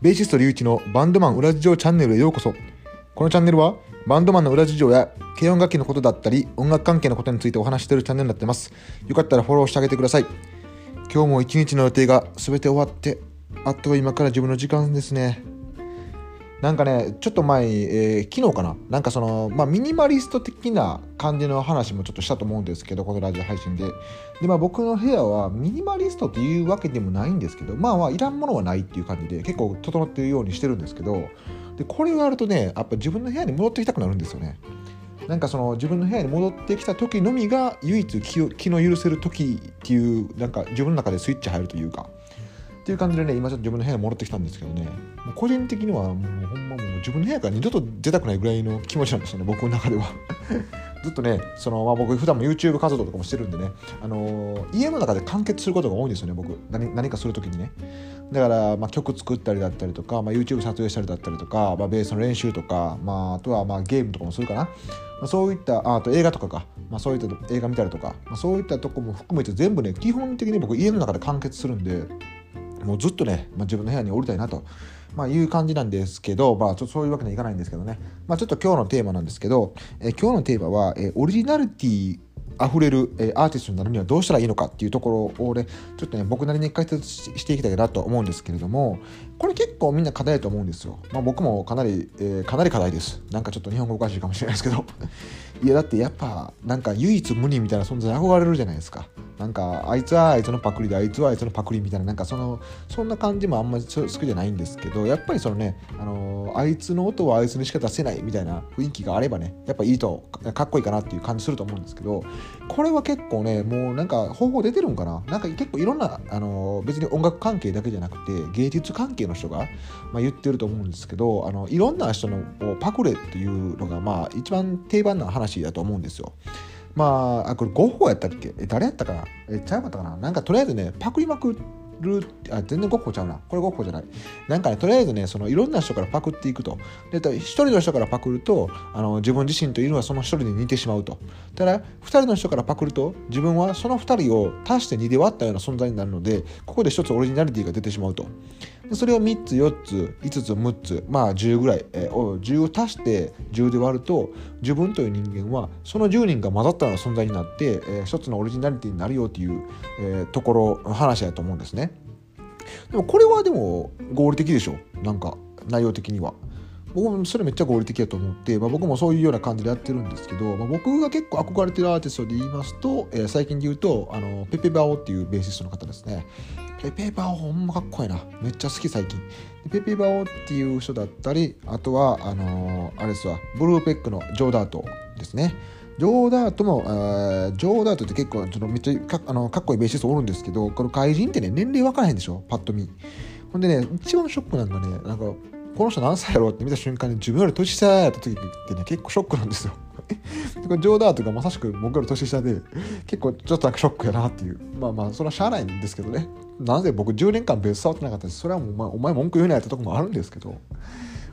ベーシスト隆一のバンドマン裏事情チャンネルへようこそ。このチャンネルはバンドマンの裏事情や軽音楽器のことだったり音楽関係のことについてお話しているチャンネルになってます。よかったらフォローしてあげてください。今日も一日の予定が全て終わってあとは今から自分の時間ですね。なんかね、ちょっと前、えー、昨日かな、なんかその、まあ、ミニマリスト的な感じの話もちょっとしたと思うんですけど、このラジオ配信で。で、まあ、僕の部屋はミニマリストっていうわけでもないんですけど、まあまあ、いらんものはないっていう感じで、結構整ってるようにしてるんですけど、で、これをやるとね、やっぱ自分の部屋に戻ってきたくなるんですよね。なんかその自分の部屋に戻ってきた時のみが唯一気気の許せる時っていうなんか自分の中でスイッチ入るというかっていう感じでね今ちょっと自分の部屋に戻ってきたんですけどね。個人的にはもうほんまもう自分の部屋から二度と出たくないぐらいの気持ちなんですよね僕の中では。ずっとねその、まあ、僕普段も YouTube 活動とかもしてるんでね、あのー、家の中で完結することが多いんですよね僕。何何かする時にね。だから、まあ、曲作ったりだったりとか、まあ、YouTube 撮影したりだったりとか、まあ、ベースの練習とか、まあ、あとはまあゲームとかもするかな、まあ、そういったああと映画とかか、まあ、そういった映画見たりとか、まあ、そういったとこも含めて全部ね基本的に僕家の中で完結するんで。もうずっとね、まあ、自分の部屋におりたいなと、まあ、いう感じなんですけど、まあ、ちょっとそういうわけにはいかないんですけどね、まあ、ちょっと今日のテーマなんですけど、え今日のテーマは、えオリジナリティ溢れる、えアーティストになるにはどうしたらいいのかっていうところをね、ちょっとね、僕なりに解説していきたいなと思うんですけれども、これ結構みんな課題だと思うんですよ。まあ僕もかなり、えー、かなり課題です。なんかちょっと日本語おかしいかもしれないですけど。いや、だってやっぱ、なんか唯一無二みたいな存在に憧れるじゃないですか。なんか、あいつはあいつのパクリで、あいつはあいつのパクリみたいな、なんかその、そんな感じもあんまり好きじゃないんですけど、やっぱりそのね、あの、あいつの音はあいつにしか出せないみたいな雰囲気があればね、やっぱいいと、かっこいいかなっていう感じすると思うんですけど、これは結構ね、もうなんか方法出てるんかな？なんか結構いろんな、あの、別に音楽関係だけじゃなくて、芸術関係の人が、まあ、言ってると思うんですけど、あの、いろんな人のパクレっていうのが、まあ、一番定番な話だと思うんですよ。まあ、あこれゴッホやったっけ？え誰やったかな？えちゃうかったかな？なんかとりあえずねパクりまくるあ全然ゴッホちゃうな。これゴッホじゃない。なんかねとりあえずねそのいろんな人からパクっていくと。で一人の人からパクるとあの自分自身というのはその一人に似てしまうと。ただ二人の人からパクると自分はその二人を足して2で割ったような存在になるのでここで一つオリジナリティが出てしまうと。それを3つ4つ5つ6つまあ10ぐらい、えー、10を足して10で割ると自分という人間はその10人が混ざったような存在になって、えー、一つのオリジナリティになるよっていう、えー、ところ話だと思うんですね。でもこれはでも合理的でしょなんか内容的には。僕もそれめっちゃ合理的だと思って、まあ、僕もそういうような感じでやってるんですけど、まあ、僕が結構憧れてるアーティストで言いますと、えー、最近で言うとあのペペバオっていうベーシストの方ですねペペバオほんまかっこいいな。めっちゃ好き最近。ペペバオっていう人だったりあとはあのー、あれですわ。ブルーペックのジョーダートですね。ジョーダートも、ジョーダートって結構ちょっとめっちゃかあのかっこいいベーシストおるんですけどこの怪人ってね年齢分からへんでしょ？パッと見。ほんでね一番ショックなんかねなんかこの人何歳やろうって見た瞬間に自分より年下やった時ってね結構ショックなんですよ。ジョーダーというかまさしく僕より年下で結構ちょっとショックやなっていう。まあまあそれはしゃあないんですけどね。なぜ僕10年間ベース触ってなかったですそれはもう、まあ、お前文句言うなやったとこもあるんですけど。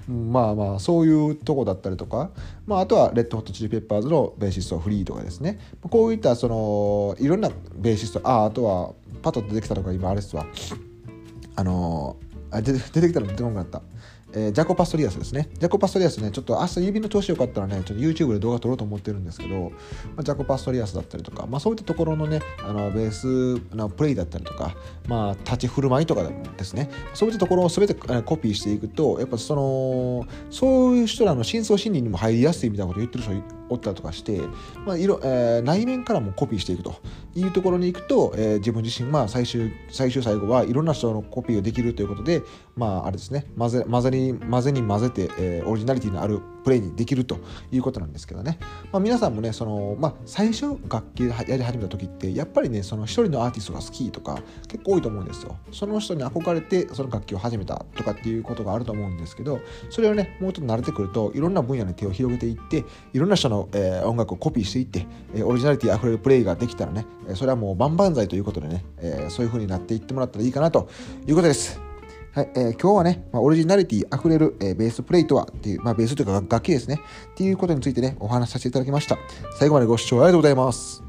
まあまあそういうとこだったりとか、まあ、あとはレッドホットチリペッパーズのベーシストフリーとかですね。こういったそのいろんなベーシストああとはパッと出てきたのが今あれですわ。あのあ出てきたの出てこなかった。えー、ジャコ・パストリアスですね。ジャコ・パストリアスね、ちょっと明日指の調子よかったらね、ちょっと YouTube で動画撮ろうと思ってるんですけど、まあ、ジャコ・パストリアスだったりとか、まあ、そういったところのね、あのベースのプレイだったりとか、まあ、立ち振る舞いとかですね、そういったところを全てコピーしていくと、やっぱその、そういう人らの深層心理にも入りやすいみたいなことを言ってる人おったりとかして、まあいろえー、内面からもコピーしていくと。いうところに行くと、えー、自分自身、まあ、最終最終最後はいろんな人のコピーをできるということで、まあ、あれですね。混ぜ混ぜに混ぜに混ぜて、えー、オリジナリティのあるプレイにできるということなんですけどね、まあ、皆さんもねその、まあ、最初楽器やり始めた時ってやっぱりねその一人のアーティストが好きとか結構多いと思うんですよ。その人に憧れてその楽器を始めたとかっていうことがあると思うんですけどそれをねもうちょっと慣れてくるといろんな分野に手を広げていっていろんな人の、えー、音楽をコピーしていって、えー、オリジナリティあふれるプレイができたらねそれはもう万々歳ということでね、えー、そういう風になっていってもらったらいいかなということです。はい、えー、今日はね、まあ、オリジナリティ溢れる、えー、ベースプレイとはっていう、まあ、ベースというか楽器ですね、っていうことについてね、お話しさせていただきました。最後までご視聴ありがとうございます。